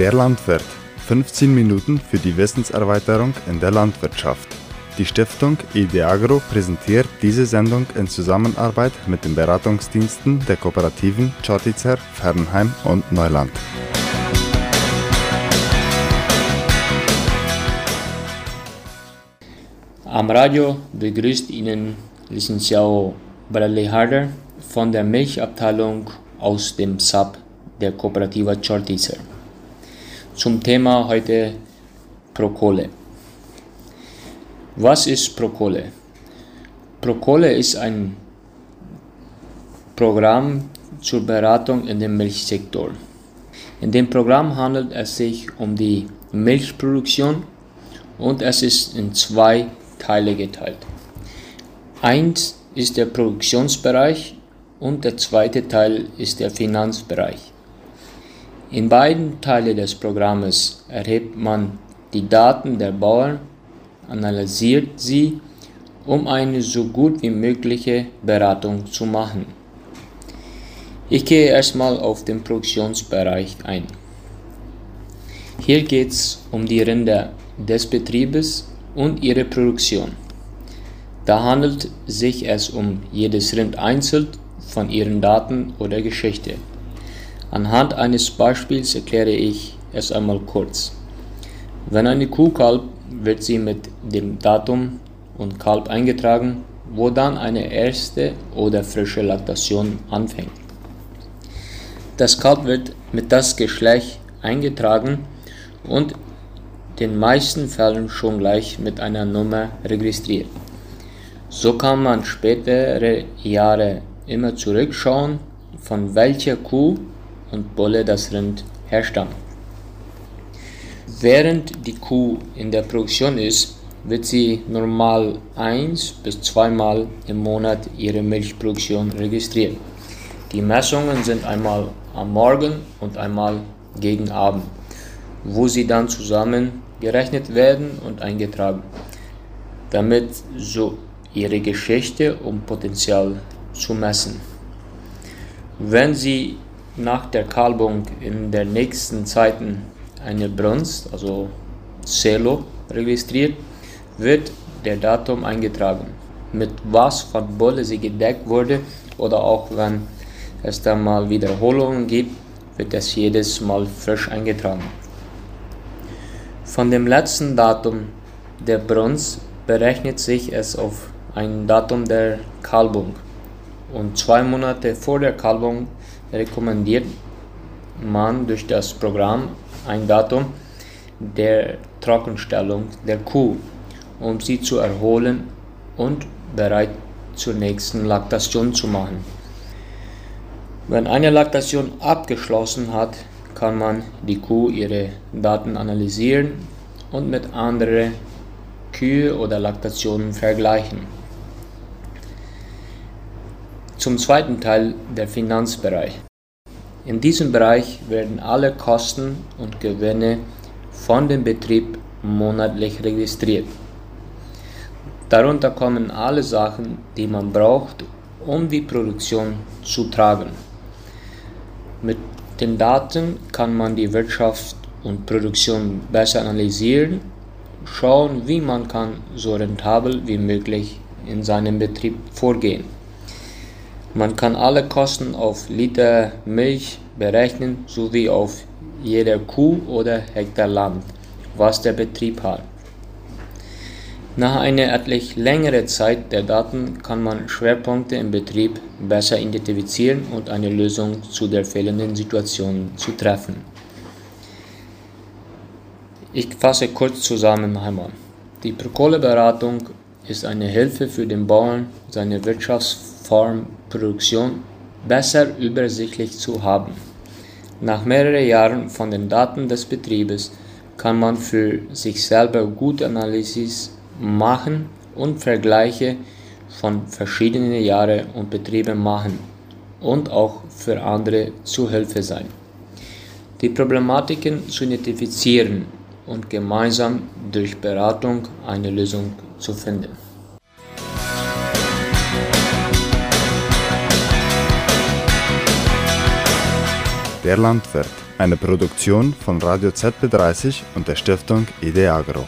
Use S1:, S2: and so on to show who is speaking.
S1: Der Landwirt. 15 Minuten für die Wissenserweiterung in der Landwirtschaft. Die Stiftung Ideagro präsentiert diese Sendung in Zusammenarbeit mit den Beratungsdiensten der Kooperativen Chortitzer, Fernheim und Neuland.
S2: Am Radio begrüßt Ihnen Licenciado Bradley Harder von der Milchabteilung aus dem SAP der Kooperativa Chortitzer. Zum Thema heute Procole. Was ist Procole? Procole ist ein Programm zur Beratung in dem Milchsektor. In dem Programm handelt es sich um die Milchproduktion und es ist in zwei Teile geteilt. Eins ist der Produktionsbereich und der zweite Teil ist der Finanzbereich. In beiden Teilen des Programmes erhebt man die Daten der Bauern, analysiert sie, um eine so gut wie mögliche Beratung zu machen. Ich gehe erstmal auf den Produktionsbereich ein. Hier geht es um die Rinder des Betriebes und ihre Produktion. Da handelt sich es um jedes Rind einzeln von ihren Daten oder Geschichte. Anhand eines Beispiels erkläre ich es einmal kurz. Wenn eine Kuh kalbt, wird sie mit dem Datum und Kalb eingetragen, wo dann eine erste oder frische Laktation anfängt. Das Kalb wird mit das Geschlecht eingetragen und den meisten Fällen schon gleich mit einer Nummer registriert. So kann man spätere Jahre immer zurückschauen, von welcher Kuh und Bolle das Rind herstammt. Während die Kuh in der Produktion ist, wird sie normal eins bis zweimal im Monat ihre Milchproduktion registriert. Die Messungen sind einmal am Morgen und einmal gegen Abend, wo sie dann zusammen gerechnet werden und eingetragen, damit so ihre Geschichte und Potenzial zu messen. Wenn sie nach der Kalbung in der nächsten Zeiten eine Brunst, also Celo, registriert, wird der Datum eingetragen, mit was von Bolle sie gedeckt wurde oder auch wenn es dann mal Wiederholungen gibt, wird es jedes Mal frisch eingetragen. Von dem letzten Datum der Brunst berechnet sich es auf ein Datum der Kalbung und zwei Monate vor der Kalbung rekommendiert man durch das Programm ein Datum der Trockenstellung der Kuh, um sie zu erholen und bereit zur nächsten Laktation zu machen. Wenn eine Laktation abgeschlossen hat, kann man die Kuh ihre Daten analysieren und mit anderen Kühe oder Laktationen vergleichen. Zum zweiten Teil der Finanzbereich. In diesem Bereich werden alle Kosten und Gewinne von dem Betrieb monatlich registriert. Darunter kommen alle Sachen, die man braucht, um die Produktion zu tragen. Mit den Daten kann man die Wirtschaft und Produktion besser analysieren, schauen, wie man kann so rentabel wie möglich in seinem Betrieb vorgehen. Man kann alle Kosten auf Liter Milch berechnen sowie auf jeder Kuh oder Hektar Land, was der Betrieb hat. Nach einer etwas längeren Zeit der Daten kann man Schwerpunkte im Betrieb besser identifizieren und eine Lösung zu der fehlenden Situation zu treffen. Ich fasse kurz zusammen einmal. Die Prokolle-Beratung ist eine Hilfe für den Bauern, seine Wirtschaftsformproduktion besser übersichtlich zu haben. Nach mehreren Jahren von den Daten des Betriebes kann man für sich selber gute Analysis machen und Vergleiche von verschiedenen Jahren und Betrieben machen und auch für andere zu Hilfe sein. Die Problematiken zu identifizieren und gemeinsam durch Beratung eine Lösung zu finden.
S1: Der Landwirt. eine Produktion von Radio ZB30 und der Stiftung Ideagro.